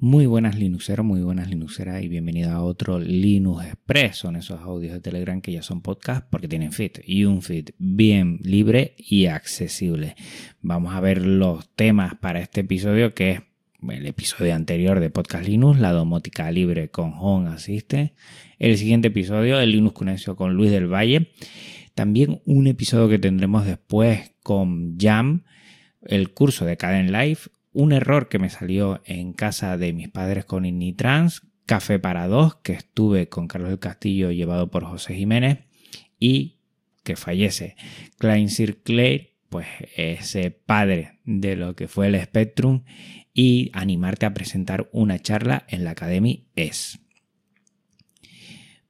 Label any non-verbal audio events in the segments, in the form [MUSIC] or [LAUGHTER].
Muy buenas Linuxeros, muy buenas Linuxeras y bienvenido a otro Linux Express. Son esos audios de Telegram que ya son podcast porque tienen feed y un feed bien libre y accesible. Vamos a ver los temas para este episodio que es el episodio anterior de Podcast Linux, la domótica libre con Home Assistant. El siguiente episodio, el Linux Conexión con Luis del Valle. También un episodio que tendremos después con Jam, el curso de Caden Life un error que me salió en casa de mis padres con Innitrans, Café para dos, que estuve con Carlos del Castillo llevado por José Jiménez y que fallece. Klein Sir Clay, pues ese padre de lo que fue el Spectrum y animarte a presentar una charla en la Academy es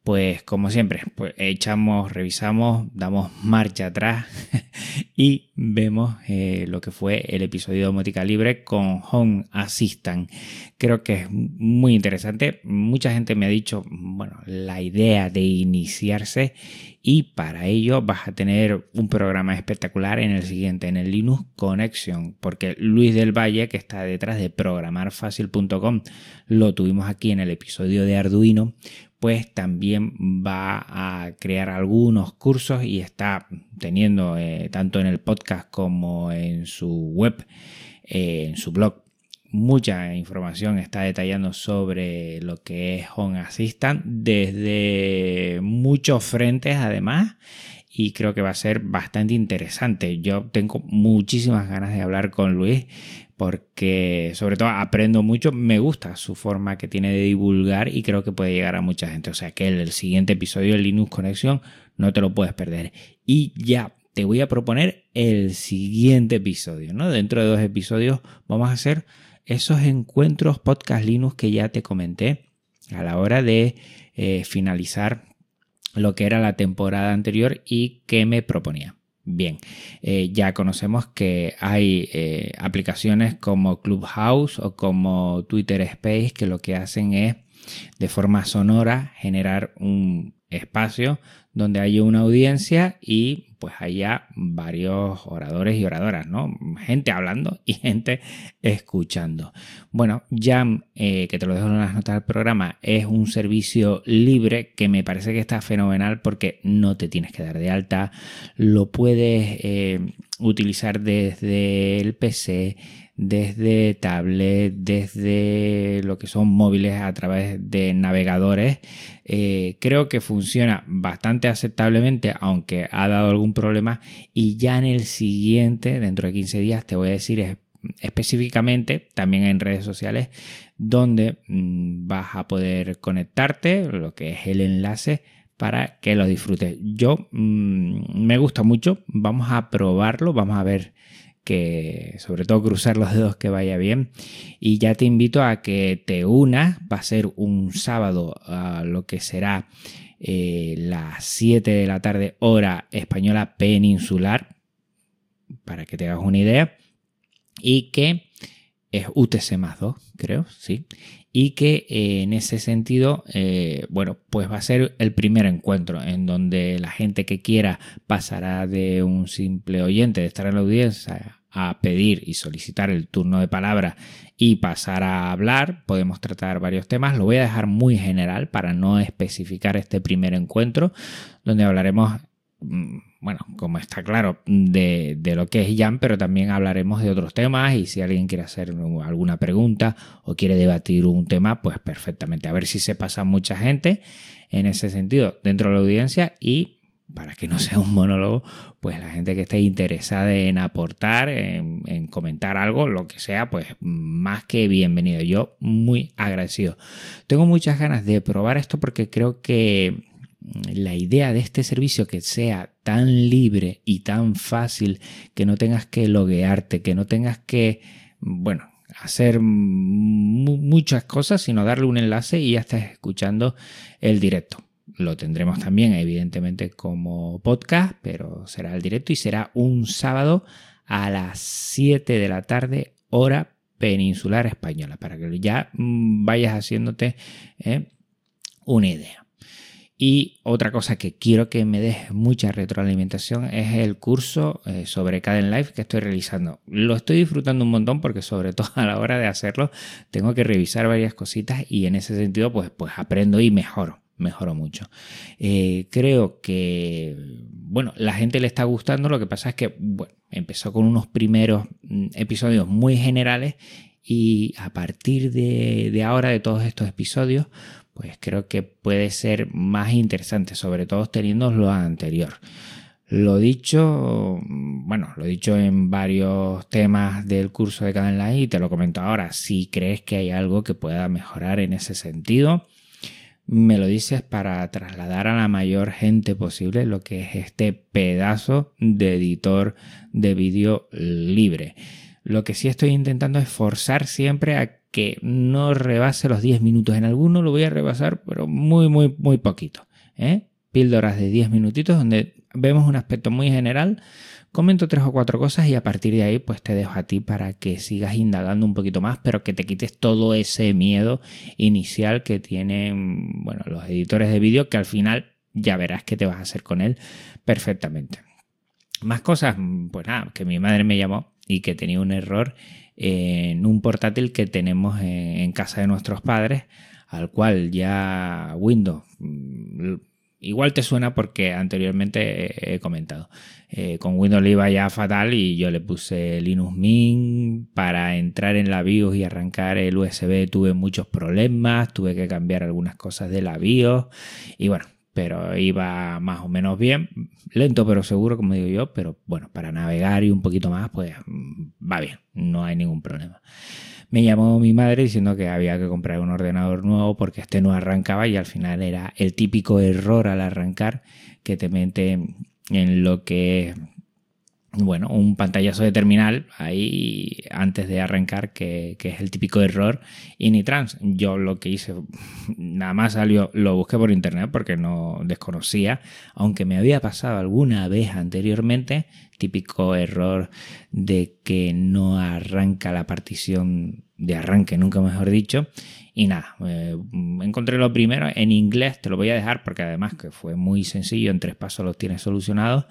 pues como siempre, pues echamos, revisamos, damos marcha atrás [LAUGHS] y vemos eh, lo que fue el episodio de Domótica Libre con Home Assistant. Creo que es muy interesante. Mucha gente me ha dicho, bueno, la idea de iniciarse y para ello vas a tener un programa espectacular en el siguiente, en el Linux Connection, porque Luis del Valle, que está detrás de programarfacil.com, lo tuvimos aquí en el episodio de Arduino, pues también va a crear algunos cursos y está teniendo eh, tanto en el podcast como en su web, eh, en su blog, mucha información está detallando sobre lo que es Home Assistant desde muchos frentes además y creo que va a ser bastante interesante. Yo tengo muchísimas ganas de hablar con Luis porque sobre todo aprendo mucho, me gusta su forma que tiene de divulgar y creo que puede llegar a mucha gente. O sea que el, siguiente episodio de Linux Conexión no te lo puedes perder. Y ya te voy a proponer el siguiente episodio, ¿no? Dentro de dos episodios vamos a hacer esos encuentros podcast Linux que ya te comenté a la hora de eh, finalizar lo que era la temporada anterior y que me proponía. Bien, eh, ya conocemos que hay eh, aplicaciones como Clubhouse o como Twitter Space que lo que hacen es de forma sonora generar un espacio donde haya una audiencia y pues haya varios oradores y oradoras, ¿no? Gente hablando y gente escuchando. Bueno, Jam, eh, que te lo dejo en las notas del programa, es un servicio libre que me parece que está fenomenal porque no te tienes que dar de alta, lo puedes eh, utilizar desde el PC, desde tablet, desde lo que son móviles a través de navegadores. Eh, creo que funciona bastante aceptablemente, aunque ha dado algún problema. Y ya en el siguiente, dentro de 15 días, te voy a decir específicamente, también en redes sociales, donde mm, vas a poder conectarte, lo que es el enlace para que lo disfrutes. Yo mm, me gusta mucho, vamos a probarlo, vamos a ver que sobre todo cruzar los dedos que vaya bien. Y ya te invito a que te unas, va a ser un sábado a lo que será eh, las 7 de la tarde hora española peninsular, para que te hagas una idea, y que es UTC más 2, creo, sí, y que eh, en ese sentido, eh, bueno, pues va a ser el primer encuentro en donde la gente que quiera pasará de un simple oyente, de estar en la audiencia, a pedir y solicitar el turno de palabra y pasar a hablar, podemos tratar varios temas. Lo voy a dejar muy general para no especificar este primer encuentro, donde hablaremos, bueno, como está claro, de, lo que es Jam, pero también hablaremos de otros temas y si alguien quiere hacer alguna pregunta o quiere debatir un tema, pues perfectamente. A ver si se pasa mucha gente en ese sentido dentro de la audiencia y para que no [LAUGHS] sea un monólogo, pues la gente que esté interesada en aportar, en, comentar algo, lo que sea, pues más que bienvenido. Yo muy agradecido. Tengo muchas ganas de probar esto porque creo que la idea de este servicio que sea tan libre y tan fácil, que no tengas que loguearte, que no tengas que, bueno, hacer muchas cosas, sino darle un enlace y ya estás escuchando el directo. Lo tendremos también, evidentemente, como podcast, pero será el directo y será un sábado a las 7 de la tarde, hora peninsular española, para que ya mm, vayas haciéndote eh, una idea. Y otra cosa que quiero que me deje mucha retroalimentación es el curso eh, sobre Caden Life que estoy realizando. Lo estoy disfrutando un montón porque sobre todo a la hora de hacerlo tengo que revisar varias cositas y en ese sentido pues, pues aprendo y mejoro mejoró mucho. Eh, creo que, bueno, la gente le está gustando, lo que pasa es que, bueno, empezó con unos primeros mm, episodios muy generales y a partir de ahora, de todos estos episodios, pues creo que puede ser más interesante, sobre todo teniendo lo anterior. Lo dicho, bueno, lo dicho en varios temas del curso de Live y te lo comento ahora. Si crees que hay algo que pueda mejorar en ese sentido, me lo dices para trasladar a la mayor gente posible lo que es este pedazo de editor de vídeo libre. Lo que sí estoy intentando es forzar siempre a que no rebase los 10 minutos. En alguno lo voy a rebasar, pero muy, muy, muy poquito. ¿eh? Píldoras de 10 minutitos donde vemos un aspecto muy general Comento tres o cuatro cosas y a partir de ahí pues te dejo a ti para que sigas indagando un poquito más, pero que te quites todo ese miedo inicial que tienen bueno, los editores de vídeo que al final ya verás qué te vas a hacer con él perfectamente. Más cosas, pues nada, que mi madre me llamó y que tenía un error en un portátil que tenemos en casa de nuestros padres, al cual ya Windows Igual te suena porque anteriormente he comentado. Eh, con Windows le iba ya fatal y yo le puse Linux Mint para entrar en la BIOS y arrancar el USB. Tuve muchos problemas, tuve que cambiar algunas cosas de la BIOS y bueno, pero iba más o menos bien. Lento pero seguro, como digo yo, pero bueno, para navegar y un poquito más, pues va bien, no hay ningún problema me llamó mi madre diciendo que había que comprar un ordenador nuevo porque este no arrancaba y al final era el típico error al arrancar que te mete en lo que bueno, un pantallazo de terminal ahí antes de arrancar, que, es el típico error Initrans. Yo lo que hice, [LAUGHS] nada más salió, lo busqué por internet porque no desconocía, aunque me había pasado alguna vez anteriormente, típico error de que no arranca la partición de arranque, nunca mejor dicho. Y nada, eh, encontré lo primero en inglés, te lo voy a dejar porque además que fue muy sencillo, en tres pasos lo tienes solucionados.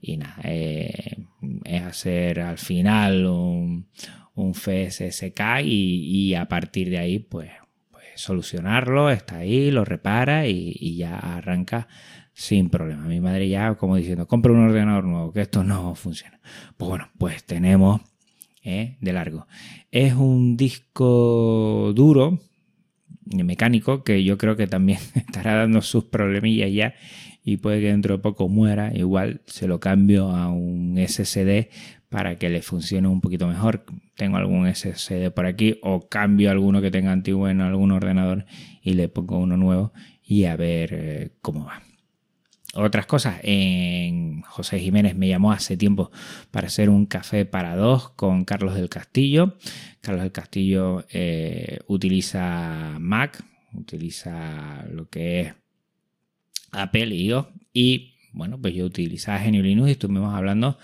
Y nada, eh, es hacer al final un, un FSSK y, a partir de ahí pues, pues, solucionarlo, está ahí, lo repara y, ya arranca sin problema. Mi madre ya como diciendo, compra un ordenador nuevo, que esto no funciona. Pues bueno, pues tenemos eh, de largo. Es un disco duro, mecánico, que yo creo que también [LAUGHS] estará dando sus problemillas ya y puede que dentro de poco muera. Igual se lo cambio a un SSD para que le funcione un poquito mejor. Tengo algún SSD por aquí o cambio alguno que tenga antiguo en algún ordenador y le pongo uno nuevo y a ver eh, cómo va. Otras cosas, en José Jiménez me llamó hace tiempo para hacer un café para dos con Carlos del Castillo. Carlos del Castillo eh, utiliza Mac, utiliza lo que es Apple y yo. Y bueno, pues yo utilizaba Genio Linux y estuvimos hablando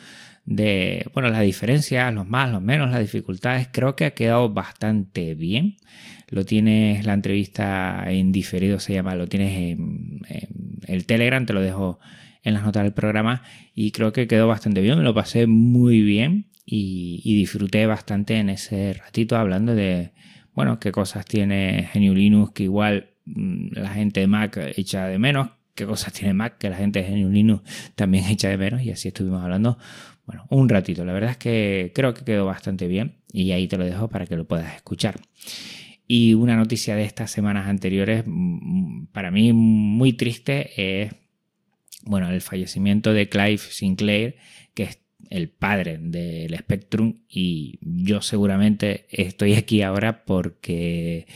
de, bueno, las diferencias, los más, los menos, las dificultades. Creo que ha quedado bastante bien. Lo tienes, la entrevista en diferido se llama, lo tienes en, el Telegram, te lo dejo en las notas del programa y creo que quedó bastante bien, me lo pasé muy bien y, y disfruté bastante en ese ratito hablando de, bueno, qué cosas tiene GNU Linux que igual mm, la gente de Mac echa de menos, qué cosas tiene Mac que la gente de GNU Linux también echa de menos y así estuvimos hablando, bueno, un ratito. La verdad es que creo que quedó bastante bien y ahí te lo dejo para que lo puedas escuchar. Y una noticia de estas semanas anteriores, mm, para mí muy triste, es bueno, el fallecimiento de Clive Sinclair, que es el padre del Spectrum, y yo seguramente estoy aquí ahora porque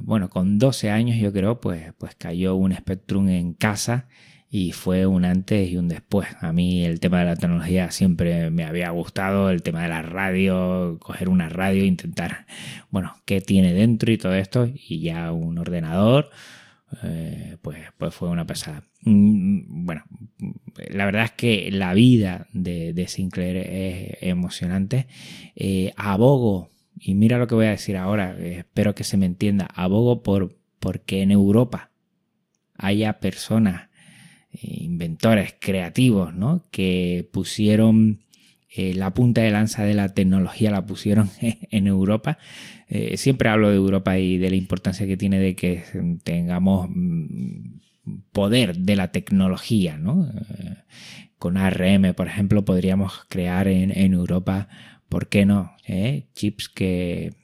bueno, con 12 años yo creo, pues, pues cayó un Spectrum en casa y fue un antes y un después. A mí el tema de la tecnología siempre me había gustado, el tema de la radio, coger una radio, intentar, bueno, qué tiene dentro y todo esto, y ya un ordenador, eh, pues, pues fue una pesada. Mm, bueno, la verdad es que la vida de, Sinclair es emocionante. Eh, abogo y mira lo que voy a decir ahora, eh, espero que se me entienda, abogo por porque en Europa haya personas, inventores, creativos, ¿no? Que pusieron eh, la punta de lanza de la tecnología, la pusieron [LAUGHS] en Europa. Eh, siempre hablo de Europa y de la importancia que tiene de que tengamos mm, poder de la tecnología, ¿no? Eh, con ARM, por ejemplo, podríamos crear en, Europa, ¿por qué no? Chips que,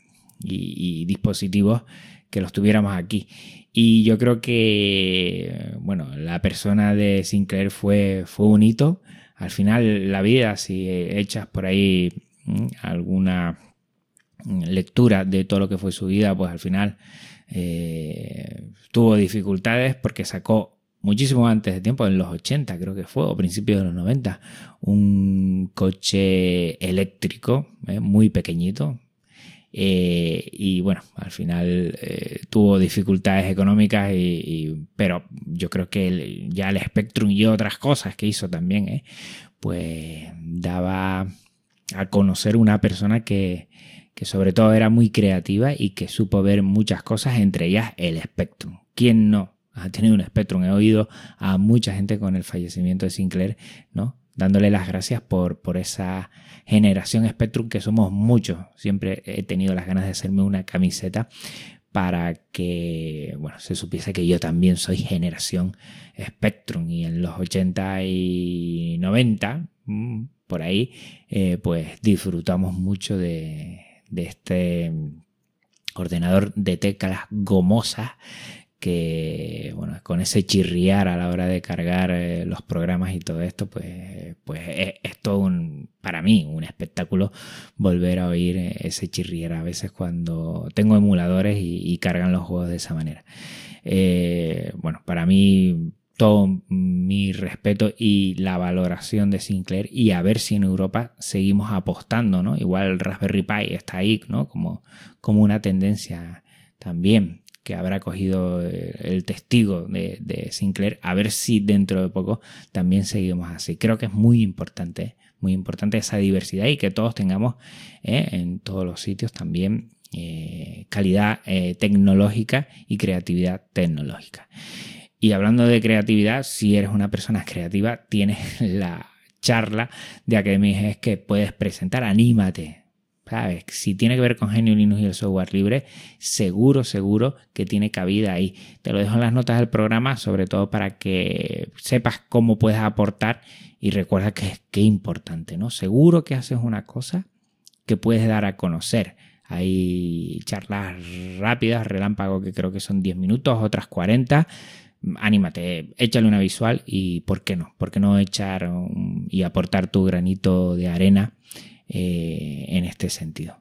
y dispositivos que los tuviéramos aquí. Y yo creo que, bueno, la persona de Sinclair fue, fue un hito. Al final, la vida, si echas por ahí mm, alguna lectura de todo lo que fue su vida, pues al final eh, tuvo dificultades porque sacó muchísimo antes de tiempo, en los 80 creo que fue, o principios de los 90, un coche eléctrico eh, muy pequeñito, eh, y bueno, al final eh, tuvo dificultades económicas, y, pero yo creo que ya el Spectrum y otras cosas que hizo también, pues daba a conocer una persona que, que sobre todo era muy creativa y que supo ver muchas cosas, entre ellas el Spectrum. ¿Quién no ha tenido un Spectrum? He oído a mucha gente con el fallecimiento de Sinclair, ¿no? dándole las gracias por, por esa generación Spectrum que somos muchos. Siempre he tenido las ganas de hacerme una camiseta para que bueno, se supiese que yo también soy generación Spectrum y en los 80 y 90, mm, por ahí, eh, pues disfrutamos mucho de, de este ordenador de teclas gomosas que bueno, con ese chirriar a la hora de cargar eh, los programas y todo esto, pues, pues es, todo un, para mí, un espectáculo volver a oír ese chirriar a veces cuando tengo emuladores y, cargan los juegos de esa manera. Eh, bueno, para mí todo mi respeto y la valoración de Sinclair y a ver si en Europa seguimos apostando, ¿no? Igual Raspberry Pi está ahí, ¿no? Como, como una tendencia también que habrá cogido eh, el testigo de, Sinclair, a ver si dentro de poco también seguimos así. Creo que es muy importante, muy importante esa diversidad y que todos tengamos eh, en todos los sitios también eh, calidad tecnológica y creatividad tecnológica. Y hablando de creatividad, si eres una persona creativa, tienes [LAUGHS] la charla de Academia es que puedes presentar, anímate, si tiene que ver con Genio Linux y el software libre, seguro, seguro que tiene cabida ahí. Te lo dejo en las notas del programa, sobre todo para que sepas cómo puedes aportar y recuerda que es importante, ¿no? Seguro que haces una cosa que puedes dar a conocer. Hay charlas rápidas, relámpago, que creo que son 10 minutos, otras 40 anímate, échale una visual y ¿por qué no? ¿Por qué no echar y aportar tu granito de arena eh, en este sentido.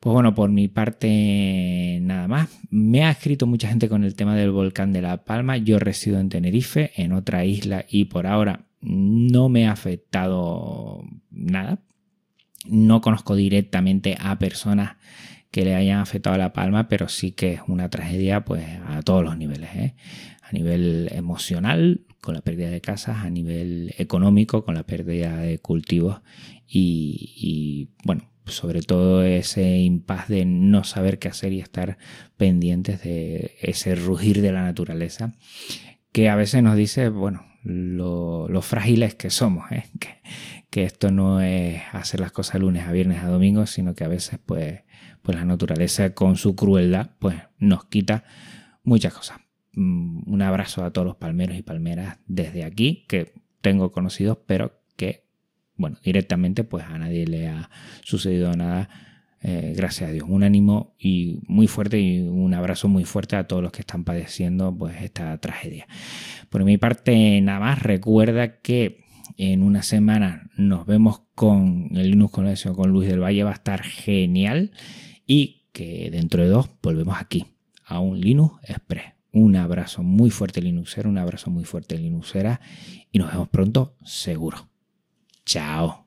Pues bueno, por mi parte nada más. Me ha escrito mucha gente con el tema del volcán de La Palma. Yo resido en Tenerife, en otra isla, y por ahora no me ha afectado nada. No conozco directamente a personas que le hayan afectado a La Palma, pero sí que es una tragedia pues a todos los niveles. ¿eh? A nivel emocional, con la pérdida de casas, a nivel económico, con la pérdida de cultivos y, bueno, sobre todo ese impas de no saber qué hacer y estar pendientes de ese rugir de la naturaleza que a veces nos dice, bueno, lo, frágiles que somos, ¿eh? [LAUGHS] que, que, esto no es hacer las cosas lunes a viernes a domingo, sino que a veces pues, pues la naturaleza con su crueldad pues nos quita muchas cosas. Mm, un abrazo a todos los palmeros y palmeras desde aquí, que tengo conocidos, pero que, bueno, directamente pues a nadie le ha sucedido nada. Eh, gracias a Dios. Un ánimo y muy fuerte y un abrazo muy fuerte a todos los que están padeciendo pues esta tragedia. Por mi parte, nada más, recuerda que en una semana nos vemos con el Linux Conexión con Luis del Valle, va a estar genial y que dentro de dos volvemos aquí a un Linux Express. Un abrazo muy fuerte Linuxero, un abrazo muy fuerte Linuxera y nos vemos pronto seguro. Chao.